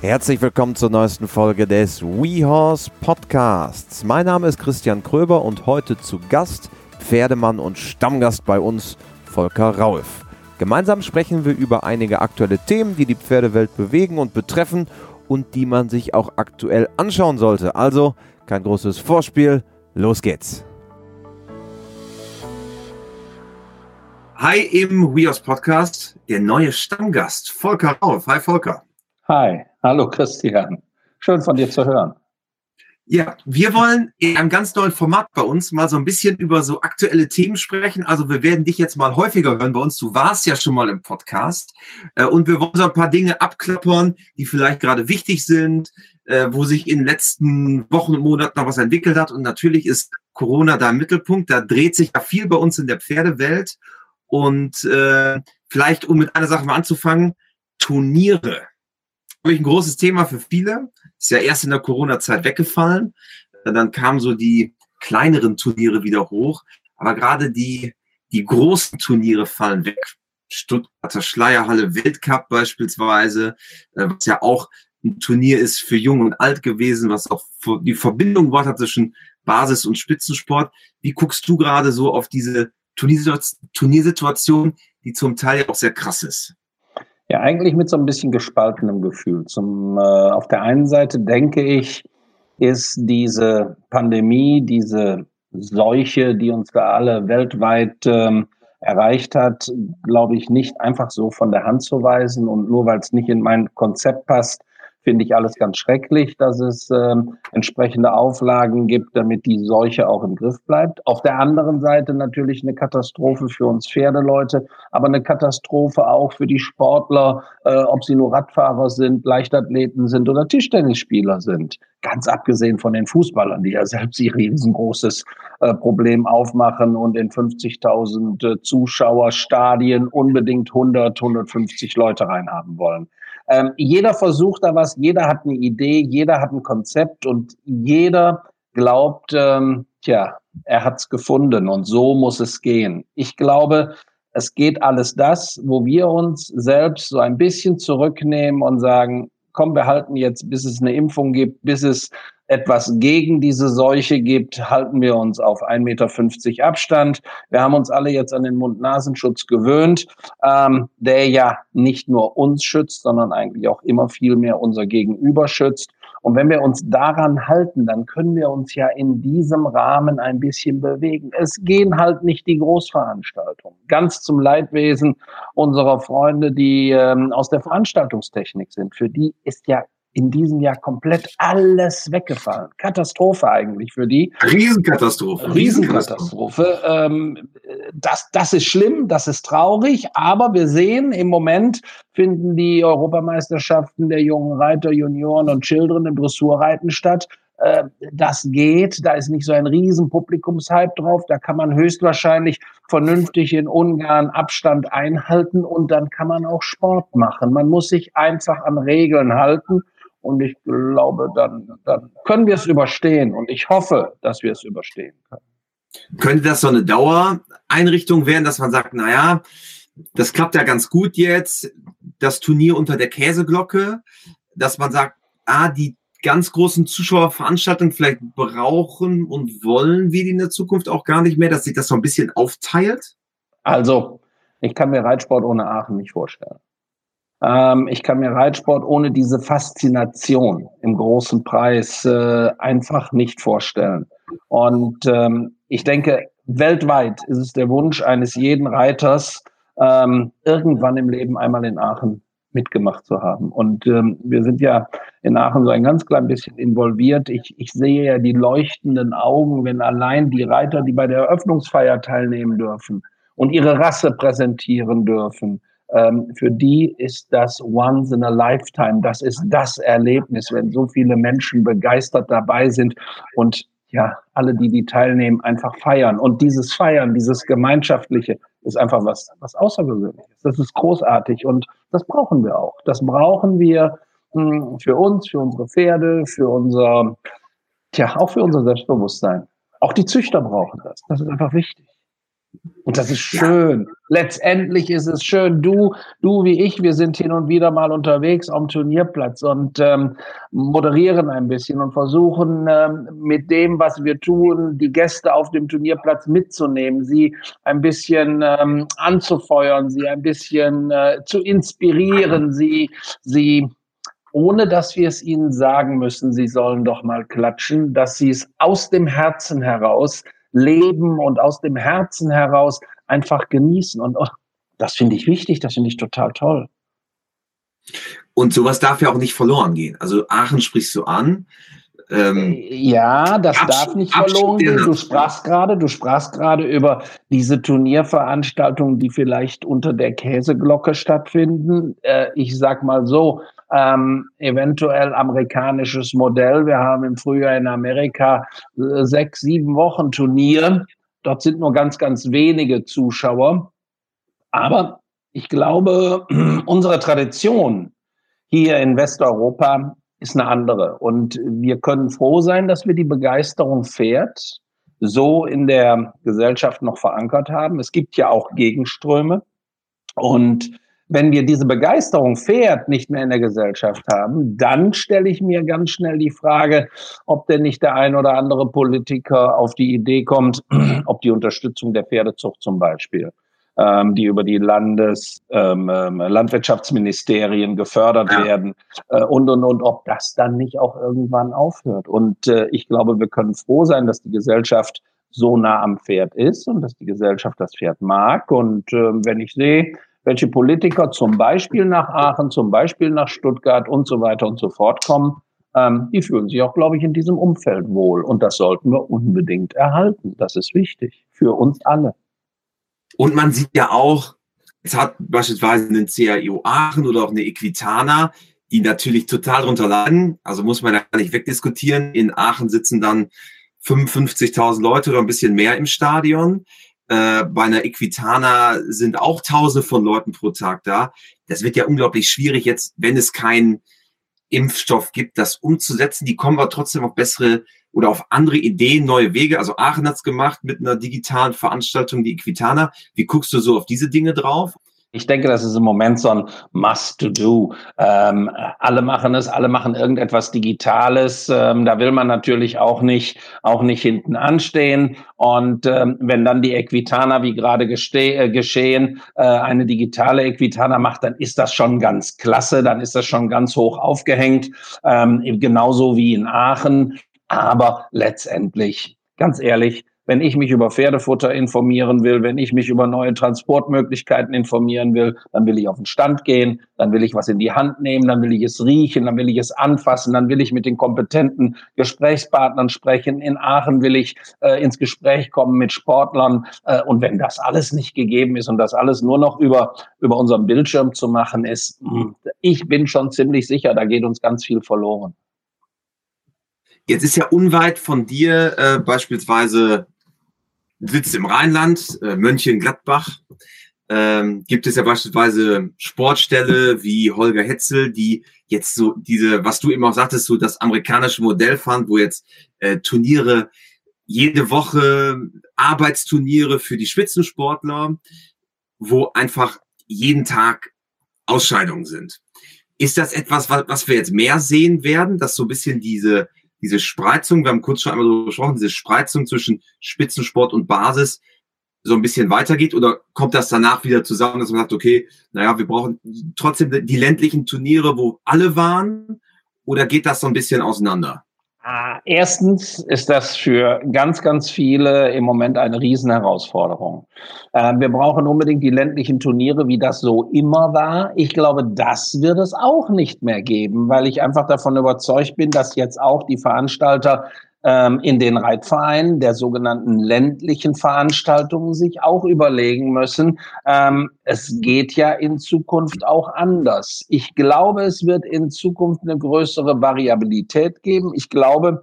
Herzlich willkommen zur neuesten Folge des WeHorse Podcasts. Mein Name ist Christian Kröber und heute zu Gast Pferdemann und Stammgast bei uns Volker Raulf. Gemeinsam sprechen wir über einige aktuelle Themen, die die Pferdewelt bewegen und betreffen und die man sich auch aktuell anschauen sollte. Also kein großes Vorspiel, los geht's. Hi im WeHorse Podcast, der neue Stammgast Volker Raulf. Hi Volker. Hi, hallo Christian. Schön von dir zu hören. Ja, wir wollen in einem ganz neuen Format bei uns mal so ein bisschen über so aktuelle Themen sprechen. Also wir werden dich jetzt mal häufiger hören bei uns. Du warst ja schon mal im Podcast. Äh, und wir wollen so ein paar Dinge abklappern, die vielleicht gerade wichtig sind, äh, wo sich in den letzten Wochen und Monaten noch was entwickelt hat. Und natürlich ist Corona da im Mittelpunkt. Da dreht sich ja viel bei uns in der Pferdewelt. Und äh, vielleicht, um mit einer Sache mal anzufangen, Turniere glaube ein großes Thema für viele. Ist ja erst in der Corona-Zeit weggefallen. Dann kamen so die kleineren Turniere wieder hoch. Aber gerade die, die großen Turniere fallen weg. Stuttgarter Schleierhalle Weltcup beispielsweise, äh, was ja auch ein Turnier ist für Jung und Alt gewesen, was auch die Verbindung war zwischen Basis- und Spitzensport. Wie guckst du gerade so auf diese Turniersituation, die zum Teil auch sehr krass ist? Ja, eigentlich mit so ein bisschen gespaltenem Gefühl. Zum, äh, auf der einen Seite denke ich, ist diese Pandemie, diese Seuche, die uns da alle weltweit ähm, erreicht hat, glaube ich, nicht einfach so von der Hand zu weisen. Und nur weil es nicht in mein Konzept passt, finde ich alles ganz schrecklich, dass es ähm, entsprechende Auflagen gibt, damit die Seuche auch im Griff bleibt. Auf der anderen Seite natürlich eine Katastrophe für uns Pferdeleute, aber eine Katastrophe auch für die Sportler, äh, ob sie nur Radfahrer sind, Leichtathleten sind oder Tischtennisspieler sind. Ganz abgesehen von den Fußballern, die ja selbst ihr riesengroßes äh, Problem aufmachen und in 50.000 äh, Zuschauerstadien unbedingt 100, 150 Leute reinhaben wollen. Ähm, jeder versucht da was, jeder hat eine Idee, jeder hat ein Konzept und jeder glaubt, ähm, tja, er hat's gefunden und so muss es gehen. Ich glaube, es geht alles das, wo wir uns selbst so ein bisschen zurücknehmen und sagen, komm, wir halten jetzt, bis es eine Impfung gibt, bis es etwas gegen diese Seuche gibt, halten wir uns auf 1,50 Meter Abstand. Wir haben uns alle jetzt an den Mund-Nasenschutz gewöhnt, ähm, der ja nicht nur uns schützt, sondern eigentlich auch immer viel mehr unser Gegenüber schützt. Und wenn wir uns daran halten, dann können wir uns ja in diesem Rahmen ein bisschen bewegen. Es gehen halt nicht die Großveranstaltungen. Ganz zum Leidwesen unserer Freunde, die ähm, aus der Veranstaltungstechnik sind. Für die ist ja in diesem Jahr komplett alles weggefallen. Katastrophe eigentlich für die. Riesenkatastrophe. Riesenkatastrophe. Ähm, das, das ist schlimm, das ist traurig, aber wir sehen im Moment finden die Europameisterschaften der jungen Reiter, Junioren und Children im Dressurreiten statt. Äh, das geht, da ist nicht so ein riesen Publikumshype drauf, da kann man höchstwahrscheinlich vernünftig in Ungarn Abstand einhalten und dann kann man auch Sport machen. Man muss sich einfach an Regeln halten und ich glaube, dann, dann können wir es überstehen. Und ich hoffe, dass wir es überstehen können. Könnte das so eine Dauereinrichtung werden, dass man sagt, naja, das klappt ja ganz gut jetzt, das Turnier unter der Käseglocke, dass man sagt, ah, die ganz großen Zuschauerveranstaltungen vielleicht brauchen und wollen wir die in der Zukunft auch gar nicht mehr, dass sich das so ein bisschen aufteilt? Also, ich kann mir Reitsport ohne Aachen nicht vorstellen. Ähm, ich kann mir Reitsport ohne diese Faszination im großen Preis äh, einfach nicht vorstellen. Und ähm, ich denke, weltweit ist es der Wunsch eines jeden Reiters, ähm, irgendwann im Leben einmal in Aachen mitgemacht zu haben. Und ähm, wir sind ja in Aachen so ein ganz klein bisschen involviert. Ich, ich sehe ja die leuchtenden Augen, wenn allein die Reiter, die bei der Eröffnungsfeier teilnehmen dürfen und ihre Rasse präsentieren dürfen, ähm, für die ist das once in a lifetime. Das ist das Erlebnis, wenn so viele Menschen begeistert dabei sind und ja, alle, die die teilnehmen, einfach feiern. Und dieses Feiern, dieses Gemeinschaftliche ist einfach was, was Außergewöhnliches. Das ist großartig und das brauchen wir auch. Das brauchen wir mh, hm, für uns, für unsere Pferde, für unser, tja, auch für unser Selbstbewusstsein. Auch die Züchter brauchen das. Das ist einfach wichtig. Und das ist schön. Ja. Letztendlich ist es schön. Du, du wie ich, wir sind hin und wieder mal unterwegs am Turnierplatz und ähm, moderieren ein bisschen und versuchen ähm, mit dem, was wir tun, die Gäste auf dem Turnierplatz mitzunehmen, sie ein bisschen ähm, anzufeuern, sie ein bisschen äh, zu inspirieren, sie, sie ohne dass wir es ihnen sagen müssen, sie sollen doch mal klatschen, dass sie es aus dem Herzen heraus leben und aus dem Herzen heraus einfach genießen. Und oh, das finde ich wichtig, das finde ich total toll. Und sowas darf ja auch nicht verloren gehen. Also Aachen sprichst du an. Ähm, ja, das darf nicht verloren gehen. Du sprachst gerade, du sprachst gerade über diese Turnierveranstaltungen, die vielleicht unter der Käseglocke stattfinden. Äh, ich sag mal so, ähm, eventuell amerikanisches Modell. Wir haben im Frühjahr in Amerika äh, sechs, sieben Wochen Turnier. Dort sind nur ganz, ganz wenige Zuschauer. Aber ich glaube, unsere Tradition hier in Westeuropa ist eine andere. Und wir können froh sein, dass wir die Begeisterung fährt so in der Gesellschaft noch verankert haben. Es gibt ja auch Gegenströme. Und wenn wir diese Begeisterung Pferd nicht mehr in der Gesellschaft haben, dann stelle ich mir ganz schnell die Frage, ob denn nicht der ein oder andere Politiker auf die Idee kommt, ob die Unterstützung der Pferdezucht zum Beispiel, ähm, die über die Landes, ähm, ähm, Landwirtschaftsministerien gefördert ja. werden äh, und, und, und, ob das dann nicht auch irgendwann aufhört. Und äh, ich glaube, wir können froh sein, dass die Gesellschaft so nah am Pferd ist und dass die Gesellschaft das Pferd mag. Und äh, wenn ich sehe, welche Politiker zum Beispiel nach Aachen, zum Beispiel nach Stuttgart und so weiter und so fort kommen, ähm, die fühlen sich auch, glaube ich, in diesem Umfeld wohl. Und das sollten wir unbedingt erhalten. Das ist wichtig für uns alle. Und man sieht ja auch, es hat beispielsweise einen CAIO Aachen oder auch eine Equitana, die natürlich total drunter leiden. Also muss man ja gar nicht wegdiskutieren. In Aachen sitzen dann 55.000 Leute oder ein bisschen mehr im Stadion. Äh, bei einer Equitana sind auch Tausende von Leuten pro Tag da. Das wird ja unglaublich schwierig jetzt, wenn es keinen Impfstoff gibt, das umzusetzen. Die kommen aber trotzdem auf bessere oder auf andere Ideen, neue Wege. Also Aachen hat's gemacht mit einer digitalen Veranstaltung, die Equitana. Wie guckst du so auf diese Dinge drauf? Ich denke, das ist im Moment so ein Must-to-Do. Ähm, alle machen es, alle machen irgendetwas Digitales. Ähm, da will man natürlich auch nicht, auch nicht hinten anstehen. Und ähm, wenn dann die Equitana, wie gerade äh, geschehen, äh, eine digitale Equitana macht, dann ist das schon ganz klasse. Dann ist das schon ganz hoch aufgehängt. Ähm, genauso wie in Aachen. Aber letztendlich, ganz ehrlich, wenn ich mich über Pferdefutter informieren will, wenn ich mich über neue Transportmöglichkeiten informieren will, dann will ich auf den Stand gehen, dann will ich was in die Hand nehmen, dann will ich es riechen, dann will ich es anfassen, dann will ich mit den kompetenten Gesprächspartnern sprechen. In Aachen will ich äh, ins Gespräch kommen mit Sportlern. Äh, und wenn das alles nicht gegeben ist und das alles nur noch über, über unseren Bildschirm zu machen ist, hm, ich bin schon ziemlich sicher, da geht uns ganz viel verloren. Jetzt ist ja unweit von dir äh, beispielsweise sitzt im Rheinland, äh, Mönchengladbach. Ähm, gibt es ja beispielsweise Sportställe wie Holger Hetzel, die jetzt so diese, was du eben auch sagtest, so das amerikanische Modell fand, wo jetzt äh, Turniere jede Woche Arbeitsturniere für die Spitzensportler, wo einfach jeden Tag Ausscheidungen sind. Ist das etwas, was, was wir jetzt mehr sehen werden, dass so ein bisschen diese diese Spreizung, wir haben kurz schon einmal darüber gesprochen, diese Spreizung zwischen Spitzensport und Basis so ein bisschen weitergeht oder kommt das danach wieder zusammen, dass man sagt, okay, naja, wir brauchen trotzdem die ländlichen Turniere, wo alle waren oder geht das so ein bisschen auseinander? Ah, erstens ist das für ganz, ganz viele im Moment eine Riesenherausforderung. Ähm, wir brauchen unbedingt die ländlichen Turniere, wie das so immer war. Ich glaube, das wird es auch nicht mehr geben, weil ich einfach davon überzeugt bin, dass jetzt auch die Veranstalter ähm, in den Reitvereinen der sogenannten ländlichen Veranstaltungen sich auch überlegen müssen. Ähm, es geht ja in Zukunft auch anders. Ich glaube, es wird in Zukunft eine größere Variabilität geben. Ich glaube,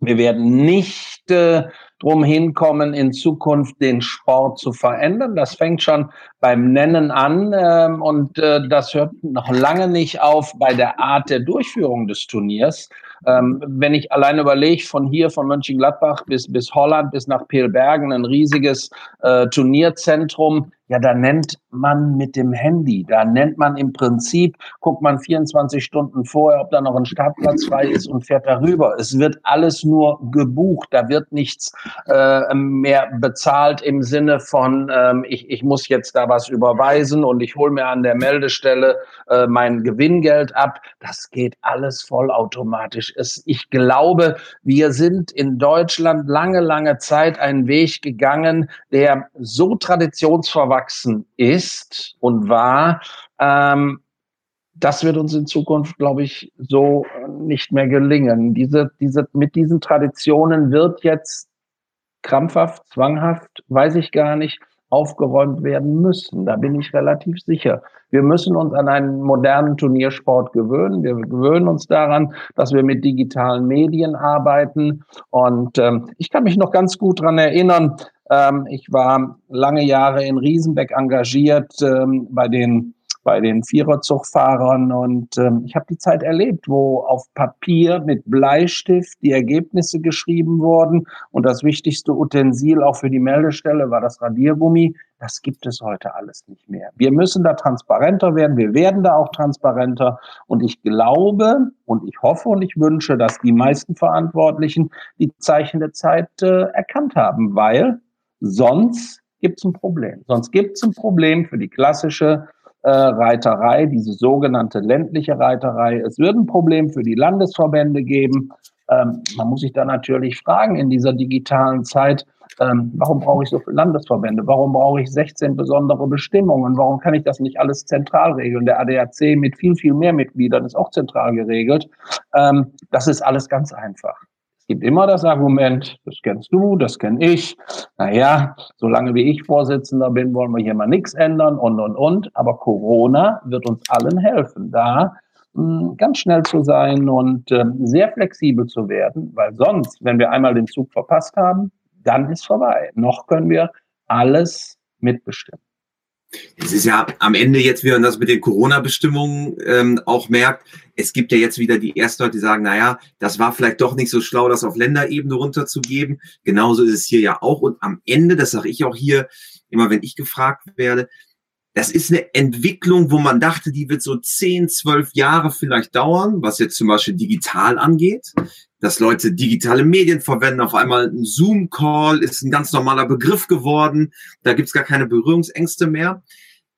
wir werden nicht äh, drum hinkommen, in Zukunft den Sport zu verändern. Das fängt schon beim Nennen an ähm, und äh, das hört noch lange nicht auf bei der Art der Durchführung des Turniers. Ähm, wenn ich allein überlege, von hier, von Mönchengladbach bis, bis Holland, bis nach Pelbergen, ein riesiges äh, Turnierzentrum, ja, da nennt man mit dem Handy, da nennt man im Prinzip, guckt man 24 Stunden vorher, ob da noch ein Startplatz frei ist und fährt darüber. Es wird alles nur gebucht, da wird nichts äh, mehr bezahlt im Sinne von, ähm, ich, ich muss jetzt da was überweisen und ich hole mir an der Meldestelle äh, mein Gewinngeld ab. Das geht alles vollautomatisch. Es, ich glaube, wir sind in Deutschland lange, lange Zeit einen Weg gegangen, der so traditionsverwandt aufgewachsen ist und war, ähm, das wird uns in Zukunft, glaube ich, so nicht mehr gelingen. Diese, diese, mit diesen Traditionen wird jetzt krampfhaft, zwanghaft, weiß ich gar nicht, aufgeräumt werden müssen. Da bin ich relativ sicher. Wir müssen uns an einen modernen Turniersport gewöhnen. Wir gewöhnen uns daran, dass wir mit digitalen Medien arbeiten. Und ähm, ich kann mich noch ganz gut dran erinnern, ähm, ich war lange Jahre in Riesenbeck engagiert ähm, bei den bei den Viererzugfahrern und ähm, ich habe die Zeit erlebt, wo auf Papier mit Bleistift die Ergebnisse geschrieben wurden und das wichtigste Utensil auch für die Meldestelle war das Radiergummi. Das gibt es heute alles nicht mehr. Wir müssen da transparenter werden. Wir werden da auch transparenter. Und ich glaube und ich hoffe und ich wünsche, dass die meisten Verantwortlichen die Zeichen der Zeit äh, erkannt haben, weil Sonst gibt es ein Problem. Sonst gibt es ein Problem für die klassische äh, Reiterei, diese sogenannte ländliche Reiterei. Es wird ein Problem für die Landesverbände geben. Ähm, man muss sich da natürlich fragen in dieser digitalen Zeit, ähm, warum brauche ich so viele Landesverbände? Warum brauche ich 16 besondere Bestimmungen? Warum kann ich das nicht alles zentral regeln? Der ADAC mit viel, viel mehr Mitgliedern ist auch zentral geregelt. Ähm, das ist alles ganz einfach gibt immer das Argument, das kennst du, das kenne ich. Naja, solange wie ich Vorsitzender bin, wollen wir hier mal nichts ändern und, und, und. Aber Corona wird uns allen helfen, da mh, hm, ganz schnell zu sein und äh, sehr flexibel zu werden, weil sonst, wenn wir einmal den Zug verpasst haben, dann ist vorbei. Noch können wir alles mitbestimmen. Es ist ja am Ende jetzt, wie man das mit den Corona-Bestimmungen ähm, auch merkt, es gibt ja jetzt wieder die ersten Leute, die sagen, naja, das war vielleicht doch nicht so schlau, das auf Länderebene runterzugeben. Genauso ist es hier ja auch. Und am Ende, das sage ich auch hier, immer wenn ich gefragt werde, das ist eine Entwicklung, wo man dachte, die wird so 10, 12 Jahre vielleicht dauern, was jetzt zum Beispiel digital angeht dass Leute digitale Medien verwenden. Auf einmal ein Zoom-Call ist ein ganz normaler Begriff geworden. Da gibt's gar keine Berührungsängste mehr.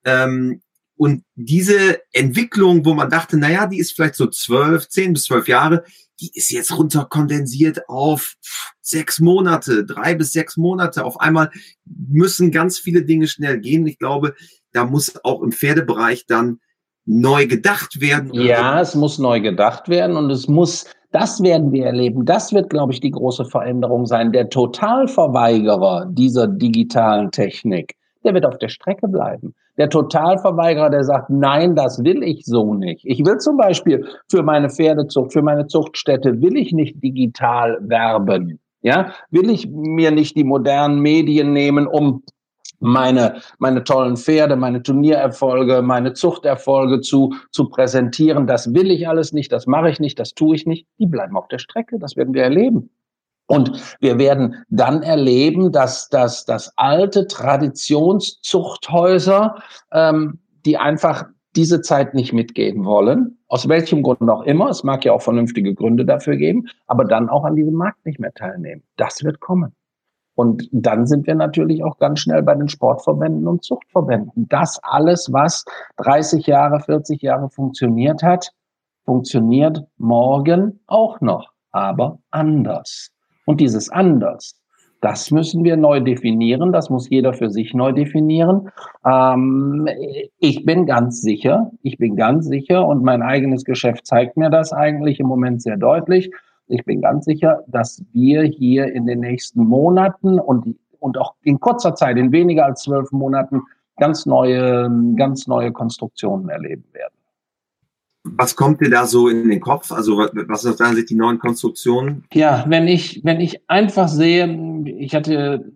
Ähm, und diese Entwicklung, wo man dachte, naja, die ist vielleicht so zwölf, zehn bis zwölf Jahre, die ist jetzt runterkondensiert auf sechs Monate, drei bis sechs Monate. Auf einmal müssen ganz viele Dinge schnell gehen. Ich glaube, da muss auch im Pferdebereich dann neu gedacht werden. Ja, es muss neu gedacht werden und es muss das werden wir erleben. Das wird, glaube ich, die große Veränderung sein. Der Totalverweigerer dieser digitalen Technik, der wird auf der Strecke bleiben. Der Totalverweigerer, der sagt, nein, das will ich so nicht. Ich will zum Beispiel für meine Pferdezucht, für meine Zuchtstätte, will ich nicht digital werben. Ja, will ich mir nicht die modernen Medien nehmen, um meine, meine tollen Pferde, meine Turniererfolge, meine Zuchterfolge zu, zu präsentieren. Das will ich alles nicht, das mache ich nicht, das tue ich nicht. Die bleiben auf der Strecke, das werden wir erleben. Und wir werden dann erleben, dass, dass, dass alte Traditionszuchthäuser, ähm, die einfach diese Zeit nicht mitgehen wollen, aus welchem Grund auch immer, es mag ja auch vernünftige Gründe dafür geben, aber dann auch an diesem Markt nicht mehr teilnehmen. Das wird kommen. Und dann sind wir natürlich auch ganz schnell bei den Sportverbänden und Zuchtverbänden. Das alles, was 30 Jahre, 40 Jahre funktioniert hat, funktioniert morgen auch noch, aber anders. Und dieses anders, das müssen wir neu definieren. Das muss jeder für sich neu definieren. Ähm, ich bin ganz sicher, ich bin ganz sicher und mein eigenes Geschäft zeigt mir das eigentlich im Moment sehr deutlich ich bin ganz sicher, dass wir hier in den nächsten Monaten und, und auch in kurzer Zeit, in weniger als zwölf Monaten, ganz neue, ganz neue Konstruktionen erleben werden. Was kommt dir da so in den Kopf? Also was deiner Sicht die neuen Konstruktionen? Ja, wenn ich, wenn ich einfach sehe, ich hatte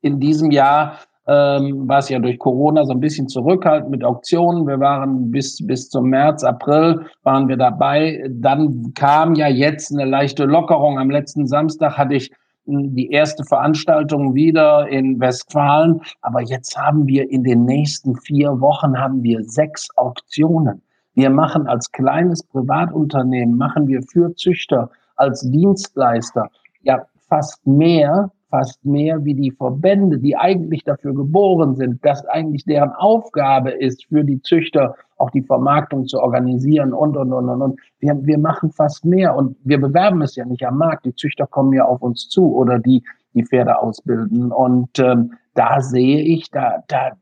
in diesem Jahr ähm, war ja durch Corona so ein bisschen zurückhaltend mit Auktionen. Wir waren bis, bis zum März, April waren wir dabei. Dann kam ja jetzt eine leichte Lockerung. Am letzten Samstag hatte ich hm, die erste Veranstaltung wieder in Westfalen. Aber jetzt haben wir in den nächsten vier Wochen haben wir sechs Auktionen. Wir machen als kleines Privatunternehmen, machen wir für Züchter als Dienstleister ja fast mehr fast mehr wie die Verbände, die eigentlich dafür geboren sind, dass eigentlich deren Aufgabe ist, für die Züchter auch die Vermarktung zu organisieren und, und, und, und. und. Wir, wir machen fast mehr und wir bewerben es ja nicht am Markt. Die Züchter kommen ja auf uns zu oder die, die Pferde ausbilden. Und ähm, da sehe ich, da, da,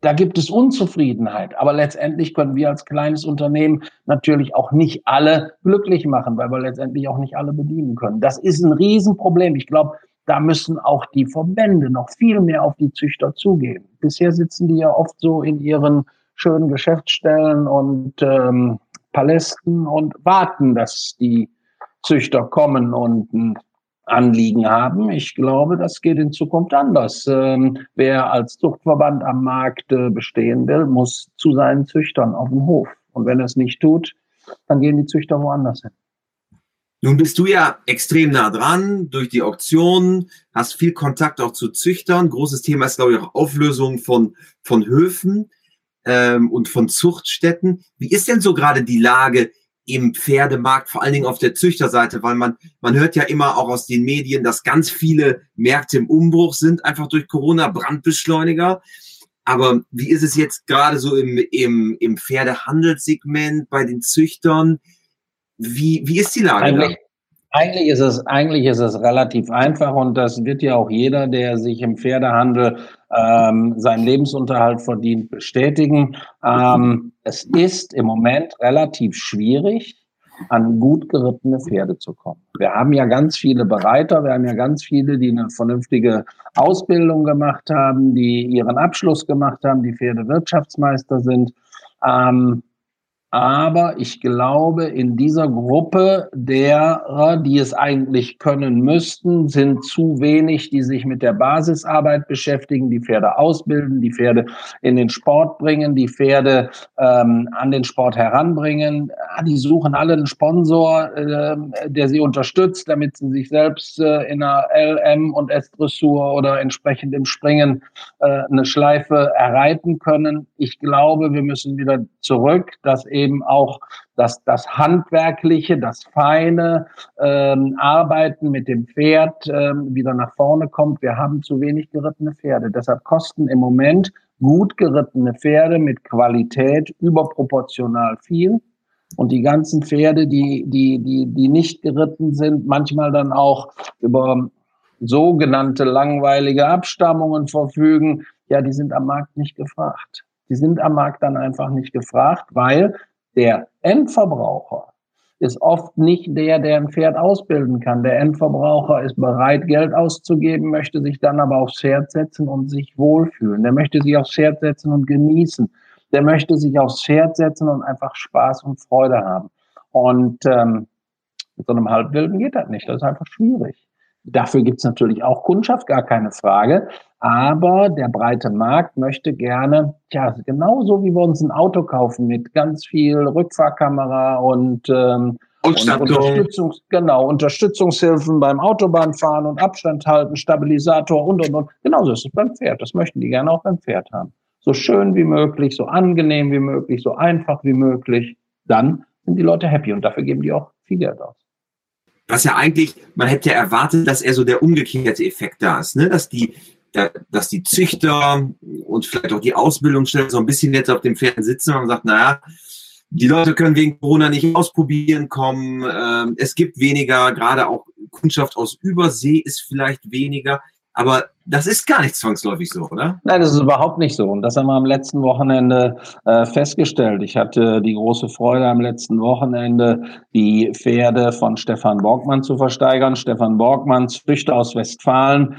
da gibt es Unzufriedenheit. Aber letztendlich können wir als kleines Unternehmen natürlich auch nicht alle glücklich machen, weil wir letztendlich auch nicht alle bedienen können. Das ist ein Riesenproblem. Ich glaube, da müssen auch die Verbände noch viel mehr auf die Züchter zugehen. Bisher sitzen die ja oft so in ihren schönen Geschäftsstellen und ähm, Palästen und warten, dass die Züchter kommen und ein Anliegen haben. Ich glaube, das geht in Zukunft anders. Ähm, wer als Zuchtverband am Markt äh, bestehen will, muss zu seinen Züchtern auf den Hof. Und wenn er es nicht tut, dann gehen die Züchter woanders hin. Nun bist du ja extrem nah dran durch die Auktionen, hast viel Kontakt auch zu Züchtern. Großes Thema ist, glaube ich, auch Auflösung von, von Höfen ähm, und von Zuchtstätten. Wie ist denn so gerade die Lage im Pferdemarkt, vor allen Dingen auf der Züchterseite? Weil man, man hört ja immer auch aus den Medien, dass ganz viele Märkte im Umbruch sind, einfach durch Corona, Brandbeschleuniger. Aber wie ist es jetzt gerade so im, im, im Pferdehandelssegment bei den Züchtern? Wie, wie ist die Lage? Eigentlich, eigentlich, ist es, eigentlich ist es relativ einfach und das wird ja auch jeder, der sich im Pferdehandel ähm, seinen Lebensunterhalt verdient, bestätigen. Ähm, es ist im Moment relativ schwierig, an gut gerittene Pferde zu kommen. Wir haben ja ganz viele Bereiter, wir haben ja ganz viele, die eine vernünftige Ausbildung gemacht haben, die ihren Abschluss gemacht haben, die Pferdewirtschaftsmeister sind. Ähm, aber ich glaube, in dieser Gruppe derer, die es eigentlich können müssten, sind zu wenig, die sich mit der Basisarbeit beschäftigen, die Pferde ausbilden, die Pferde in den Sport bringen, die Pferde ähm, an den Sport heranbringen. Ah, die suchen alle einen Sponsor, äh, der sie unterstützt, damit sie sich selbst äh, in einer LM und S-Dressur oder entsprechend im Springen äh, eine Schleife erreiten können. Ich glaube, wir müssen wieder zurück, dass eben auch das, das Handwerkliche, das feine ähm, Arbeiten mit dem Pferd ähm, wieder nach vorne kommt. Wir haben zu wenig gerittene Pferde. Deshalb kosten im Moment gut gerittene Pferde mit Qualität überproportional viel. Und die ganzen Pferde, die, die, die, die nicht geritten sind, manchmal dann auch über sogenannte langweilige Abstammungen verfügen, ja, die sind am Markt nicht gefragt. Die sind am Markt dann einfach nicht gefragt, weil der Endverbraucher ist oft nicht der, der ein Pferd ausbilden kann. Der Endverbraucher ist bereit, Geld auszugeben, möchte sich dann aber aufs Pferd setzen und sich wohlfühlen. Der möchte sich aufs Pferd setzen und genießen. Der möchte sich aufs Pferd setzen und einfach Spaß und Freude haben. Und ähm, mit so einem Halbwilden geht das nicht. Das ist einfach schwierig. Dafür gibt es natürlich auch Kundschaft, gar keine Frage. Aber der breite Markt möchte gerne, ja, genauso wie wir uns ein Auto kaufen mit ganz viel Rückfahrkamera und, ähm, und Unterstützungs genau, Unterstützungshilfen beim Autobahnfahren und Abstand halten, Stabilisator und und und. Genauso ist es beim Pferd. Das möchten die gerne auch beim Pferd haben. So schön wie möglich, so angenehm wie möglich, so einfach wie möglich. Dann sind die Leute happy und dafür geben die auch viel Geld aus was ja eigentlich, man hätte ja erwartet, dass er so der umgekehrte Effekt da ist, ne? dass die, da, dass die Züchter und vielleicht auch die Ausbildungsstellen so ein bisschen jetzt auf dem Pferd sitzen und man sagt, naja, die Leute können wegen Corona nicht ausprobieren kommen, ähm, es gibt weniger, gerade auch Kundschaft aus Übersee ist vielleicht weniger. Aber das ist gar nicht zwangsläufig so, oder? Nein, das ist überhaupt nicht so. Und das haben wir am letzten Wochenende äh, festgestellt. Ich hatte die große Freude, am letzten Wochenende die Pferde von Stefan Borgmann zu versteigern. Stefan Borgmann, Züchter aus Westfalen,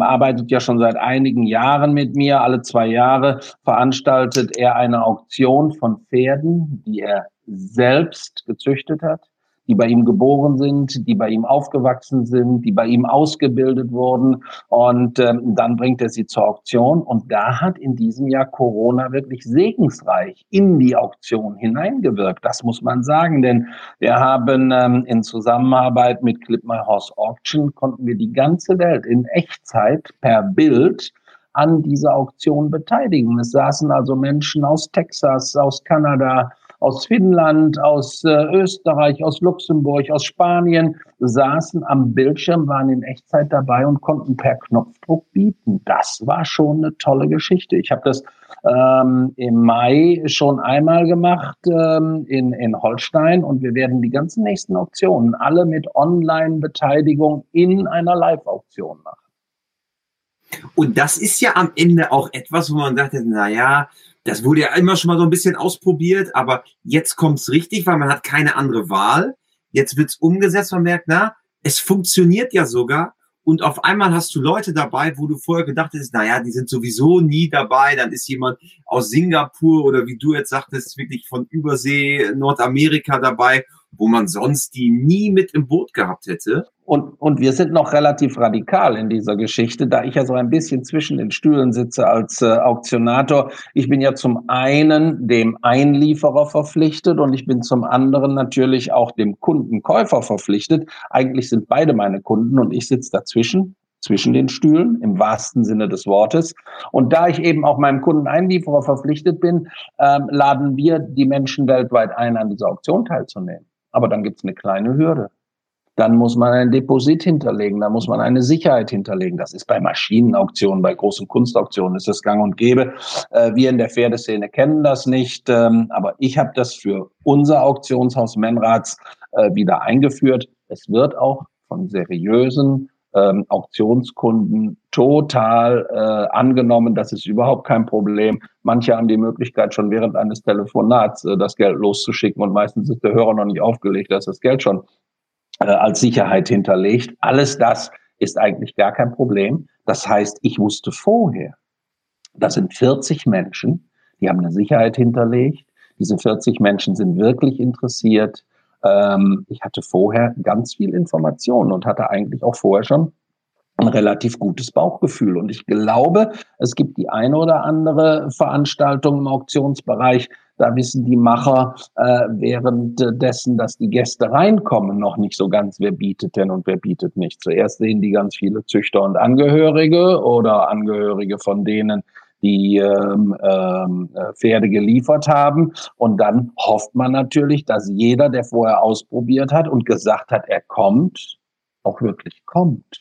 arbeitet ja schon seit einigen Jahren mit mir. Alle zwei Jahre veranstaltet er eine Auktion von Pferden, die er selbst gezüchtet hat die bei ihm geboren sind, die bei ihm aufgewachsen sind, die bei ihm ausgebildet wurden. Und ähm, dann bringt er sie zur Auktion. Und da hat in diesem Jahr Corona wirklich segensreich in die Auktion hineingewirkt. Das muss man sagen, denn wir haben ähm, in Zusammenarbeit mit Clip My Horse Auction konnten wir die ganze Welt in Echtzeit per Bild an dieser Auktion beteiligen. Es saßen also Menschen aus Texas, aus Kanada, aus Finnland, aus äh, Österreich, aus Luxemburg, aus Spanien, saßen am Bildschirm, waren in Echtzeit dabei und konnten per Knopfdruck bieten. Das war schon eine tolle Geschichte. Ich habe das ähm, im Mai schon einmal gemacht ähm, in, in Holstein und wir werden die ganzen nächsten Auktionen alle mit Online-Beteiligung in einer Live-Auktion machen. Und das ist ja am Ende auch etwas, wo man sagt, na ja, das wurde ja immer schon mal so ein bisschen ausprobiert, aber jetzt kommt's richtig, weil man hat keine andere Wahl. Jetzt wird's umgesetzt, man merkt, na, es funktioniert ja sogar. Und auf einmal hast du Leute dabei, wo du vorher gedacht hast, naja, die sind sowieso nie dabei. Dann ist jemand aus Singapur oder wie du jetzt sagtest, wirklich von Übersee, Nordamerika dabei wo man sonst die nie mit im Boot gehabt hätte. Und, und wir sind noch relativ radikal in dieser Geschichte, da ich ja so ein bisschen zwischen den Stühlen sitze als äh, Auktionator. Ich bin ja zum einen dem Einlieferer verpflichtet und ich bin zum anderen natürlich auch dem Kundenkäufer verpflichtet. Eigentlich sind beide meine Kunden und ich sitze dazwischen zwischen den Stühlen im wahrsten Sinne des Wortes. Und da ich eben auch meinem Kundeneinlieferer verpflichtet bin, ähm, laden wir die Menschen weltweit ein, an dieser Auktion teilzunehmen. Aber dann gibt es eine kleine Hürde. Dann muss man ein Deposit hinterlegen, dann muss man eine Sicherheit hinterlegen. Das ist bei Maschinenauktionen, bei großen Kunstauktionen ist das gang und gäbe. Äh, wir in der Pferdeszene kennen das nicht, ähm, aber ich habe das für unser Auktionshaus Menrads äh, wieder eingeführt. Es wird auch von seriösen ähm, Auktionskunden total äh, angenommen. Das ist überhaupt kein Problem. Manche haben die Möglichkeit, schon während eines Telefonats äh, das Geld loszuschicken und meistens ist der Hörer noch nicht aufgelegt, dass das Geld schon äh, als Sicherheit hinterlegt. Alles das ist eigentlich gar kein Problem. Das heißt, ich wusste vorher, das sind 40 Menschen, die haben eine Sicherheit hinterlegt. Diese 40 Menschen sind wirklich interessiert ähm, ich hatte vorher ganz viel Informationen und hatte eigentlich auch vorher schon ein relativ gutes Bauchgefühl. Und ich glaube, es gibt die eine oder andere Veranstaltung im Auktionsbereich, da wissen die Macher äh, währenddessen, dass die Gäste reinkommen, noch nicht so ganz, wer bietet denn und wer bietet nicht. Zuerst sehen die ganz viele Züchter und Angehörige oder Angehörige von denen, die ähm, ähm, äh, Pferde geliefert haben. Und dann hofft man natürlich, dass jeder, der vorher ausprobiert hat und gesagt hat, er kommt, auch wirklich kommt.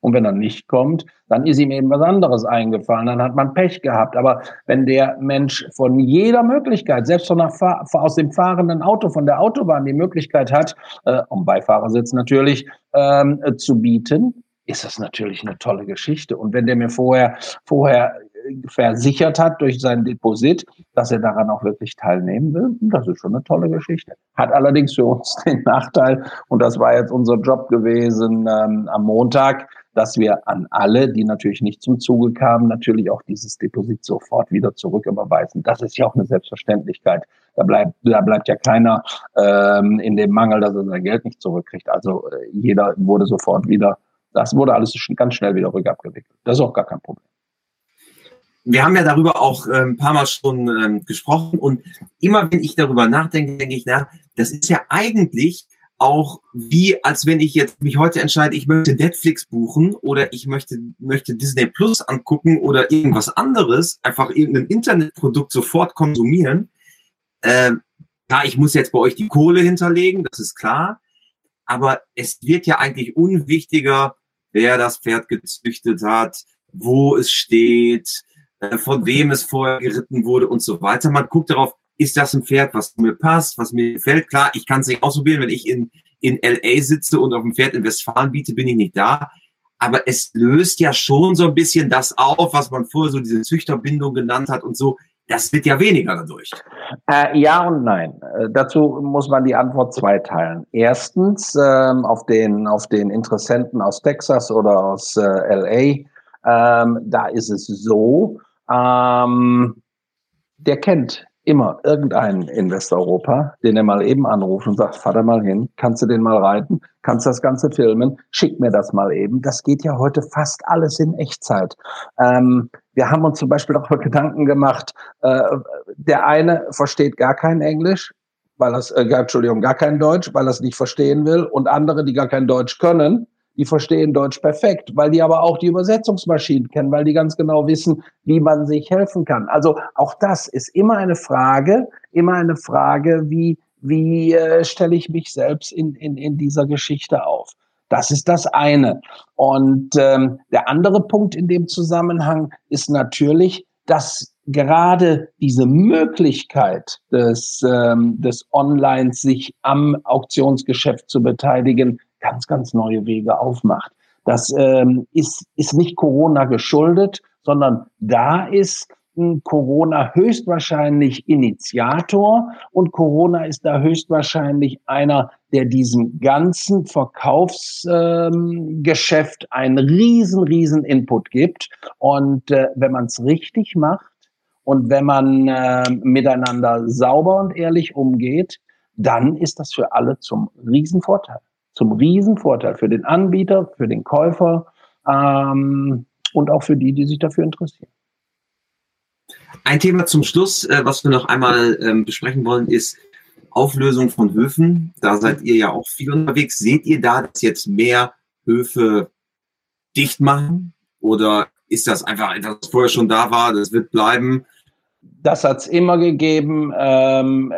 Und wenn er nicht kommt, dann ist ihm eben was anderes eingefallen, dann hat man Pech gehabt. Aber wenn der Mensch von jeder Möglichkeit, selbst von der Fahr aus dem fahrenden Auto, von der Autobahn die Möglichkeit hat, äh, um Beifahrersitz natürlich, ähm, zu bieten, ist das natürlich eine tolle Geschichte. Und wenn der mir vorher, vorher versichert hat durch sein Deposit, dass er daran auch wirklich teilnehmen will. Das ist schon eine tolle Geschichte. Hat allerdings für uns den Nachteil, und das war jetzt unser Job gewesen ähm, am Montag, dass wir an alle, die natürlich nicht zum Zuge kamen, natürlich auch dieses Deposit sofort wieder zurücküberweisen. Das ist ja auch eine Selbstverständlichkeit. Da bleibt, da bleibt ja keiner ähm, in dem Mangel, dass er sein Geld nicht zurückkriegt. Also äh, jeder wurde sofort wieder, das wurde alles ganz schnell wieder rückabgewickelt. Das ist auch gar kein Problem wir haben ja darüber auch ein paar Mal schon ähm, gesprochen und immer wenn ich darüber nachdenke, denke ich, na, das ist ja eigentlich auch wie, als wenn ich jetzt mich heute entscheide, ich möchte Netflix buchen oder ich möchte, möchte Disney Plus angucken oder irgendwas anderes, einfach irgendein Internetprodukt sofort konsumieren. Äh, ja, ich muss jetzt bei euch die Kohle hinterlegen, das ist klar. Aber es wird ja eigentlich unwichtiger, wer das Pferd gezüchtet hat, wo es steht, von wem es vorher geritten wurde und so weiter. Man guckt darauf, ist das ein Pferd, was mir passt, was mir gefällt. Klar, ich kann es nicht ausprobieren, wenn ich in, in LA sitze und auf dem Pferd in Westfalen biete, bin ich nicht da. Aber es löst ja schon so ein bisschen das auf, was man vorher so diese Züchterbindung genannt hat und so. Das wird ja weniger dadurch. Äh, ja und nein. Äh, dazu muss man die Antwort zweiteilen. Erstens ähm, auf den auf den Interessenten aus Texas oder aus äh, LA. Ähm, da ist es so, ähm, der kennt immer irgendeinen in Westeuropa, den er mal eben anruft und sagt, fahr da mal hin, kannst du den mal reiten, kannst das Ganze filmen, schick mir das mal eben. Das geht ja heute fast alles in Echtzeit. Ähm, wir haben uns zum Beispiel auch Gedanken gemacht, äh, der eine versteht gar kein Englisch, weil das, äh, Entschuldigung, gar kein Deutsch, weil er es nicht verstehen will und andere, die gar kein Deutsch können, die verstehen Deutsch perfekt, weil die aber auch die Übersetzungsmaschinen kennen, weil die ganz genau wissen, wie man sich helfen kann. Also auch das ist immer eine Frage, immer eine Frage, wie, wie äh, stelle ich mich selbst in, in, in dieser Geschichte auf. Das ist das eine. Und ähm, der andere Punkt in dem Zusammenhang ist natürlich, dass gerade diese Möglichkeit des, ähm, des Online sich am Auktionsgeschäft zu beteiligen ganz, ganz neue Wege aufmacht. Das ähm, ist, ist nicht Corona geschuldet, sondern da ist Corona höchstwahrscheinlich Initiator und Corona ist da höchstwahrscheinlich einer, der diesem ganzen Verkaufsgeschäft ähm, einen riesen, riesen Input gibt. Und äh, wenn man es richtig macht und wenn man äh, miteinander sauber und ehrlich umgeht, dann ist das für alle zum Riesenvorteil zum Riesenvorteil für den Anbieter, für den Käufer ähm, und auch für die, die sich dafür interessieren. Ein Thema zum Schluss, äh, was wir noch einmal ähm, besprechen wollen, ist Auflösung von Höfen. Da seid ihr ja auch viel unterwegs. Seht ihr da, dass jetzt mehr Höfe dicht machen? Oder ist das einfach etwas, was vorher schon da war, das wird bleiben? Das hat es immer gegeben. Ähm,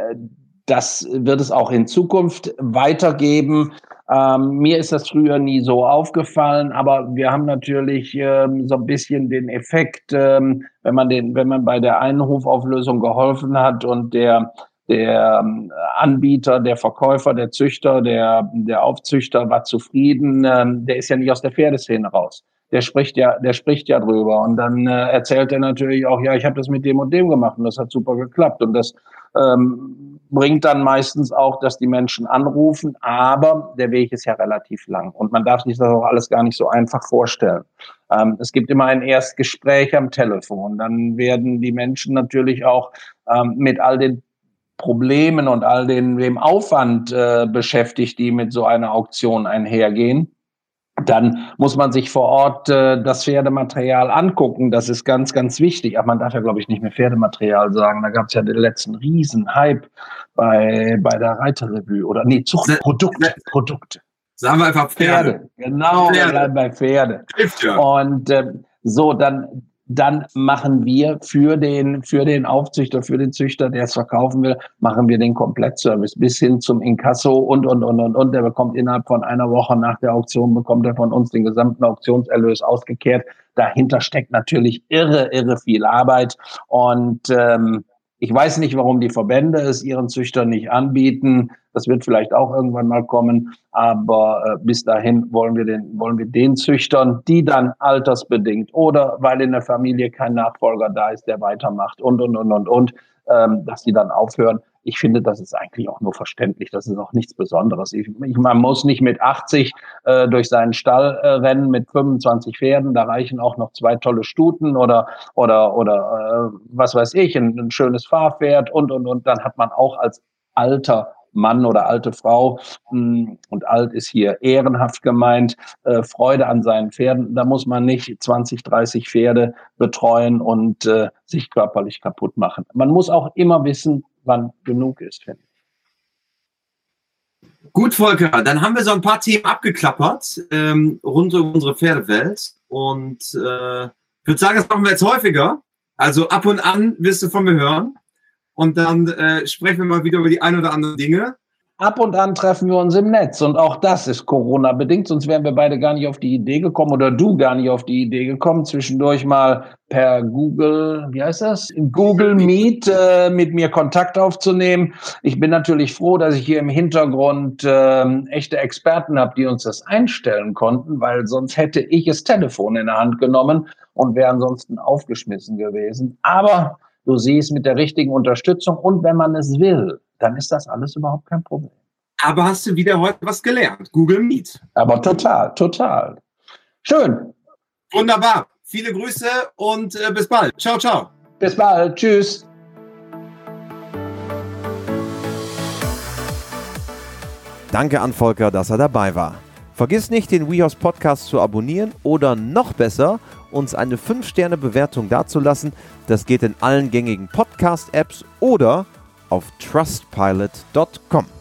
das wird es auch in Zukunft weitergeben. Ähm, mir ist das früher nie so aufgefallen, aber wir haben natürlich ähm, so ein bisschen den Effekt, ähm, wenn man den, wenn man bei der Einhofauflösung geholfen hat und der der ähm, Anbieter, der Verkäufer, der Züchter, der, der Aufzüchter war zufrieden, ähm, der ist ja nicht aus der Pferdeszene raus. Der spricht ja, der spricht ja drüber. Und dann äh, erzählt er natürlich auch, ja, ich habe das mit dem und dem gemacht und das hat super geklappt. Und das ähm, bringt dann meistens auch, dass die Menschen anrufen, aber der Weg ist ja relativ lang und man darf sich das auch alles gar nicht so einfach vorstellen. Ähm, es gibt immer ein Erstgespräch am Telefon, dann werden die Menschen natürlich auch ähm, mit all den Problemen und all den, dem Aufwand äh, beschäftigt, die mit so einer Auktion einhergehen. Dann muss man sich vor Ort äh, das Pferdematerial angucken. Das ist ganz, ganz wichtig. Aber man darf ja, glaube ich, nicht mehr Pferdematerial sagen. Da gab es ja den letzten Riesenhype bei, bei der Reiterrevue. Oder nee, Zuchtprodukte. Produkte. Sagen wir einfach Pferde. Pferde. Genau, Pferde. bei Pferde. Ja. Und äh, so, dann dann machen wir für den, für den Aufzüchter, für den Züchter, der es verkaufen will, machen wir den Komplettservice bis hin zum Inkasso und, und, und, und, und. Der bekommt innerhalb von einer Woche nach der Auktion, bekommt er von uns den gesamten Auktionserlös ausgekehrt. Dahinter steckt natürlich irre, irre viel Arbeit und ähm, ich weiß nicht, warum die Verbände es ihren Züchtern nicht anbieten. Das wird vielleicht auch irgendwann mal kommen. Aber äh, bis dahin wollen wir den, wollen wir den Züchtern, die dann altersbedingt oder weil in der Familie kein Nachfolger da ist, der weitermacht und, und, und, und, und, ähm, dass die dann aufhören. Ich finde, das ist eigentlich auch nur verständlich. Das ist auch nichts Besonderes. Ich, ich, man muss nicht mit 80 äh, durch seinen Stall äh, rennen mit 25 Pferden. Da reichen auch noch zwei tolle Stuten oder oder oder äh, was weiß ich, ein, ein schönes Fahrpferd und und und. Dann hat man auch als alter Mann oder alte Frau, hm, und alt ist hier ehrenhaft gemeint, äh, Freude an seinen Pferden. Da muss man nicht 20, 30 Pferde betreuen und äh, sich körperlich kaputt machen. Man muss auch immer wissen, wann genug ist, finde ich. Gut, Volker, dann haben wir so ein paar Themen abgeklappert ähm, rund um unsere Pferdewelt. Und äh, ich würde sagen, das machen wir jetzt häufiger. Also ab und an wirst du von mir hören. Und dann äh, sprechen wir mal wieder über die ein oder anderen Dinge. Ab und an treffen wir uns im Netz und auch das ist Corona-bedingt, sonst wären wir beide gar nicht auf die Idee gekommen oder du gar nicht auf die Idee gekommen, zwischendurch mal per Google, wie heißt das? Google Meet äh, mit mir Kontakt aufzunehmen. Ich bin natürlich froh, dass ich hier im Hintergrund äh, echte Experten habe, die uns das einstellen konnten, weil sonst hätte ich das Telefon in der Hand genommen und wäre ansonsten aufgeschmissen gewesen. Aber Du siehst mit der richtigen Unterstützung und wenn man es will, dann ist das alles überhaupt kein Problem. Aber hast du wieder heute was gelernt? Google Meet. Aber total, total. Schön. Wunderbar. Viele Grüße und äh, bis bald. Ciao, ciao. Bis bald. Tschüss. Danke an Volker, dass er dabei war. Vergiss nicht, den WeHouse Podcast zu abonnieren oder noch besser – uns eine 5-Sterne-Bewertung dazulassen. Das geht in allen gängigen Podcast-Apps oder auf trustpilot.com.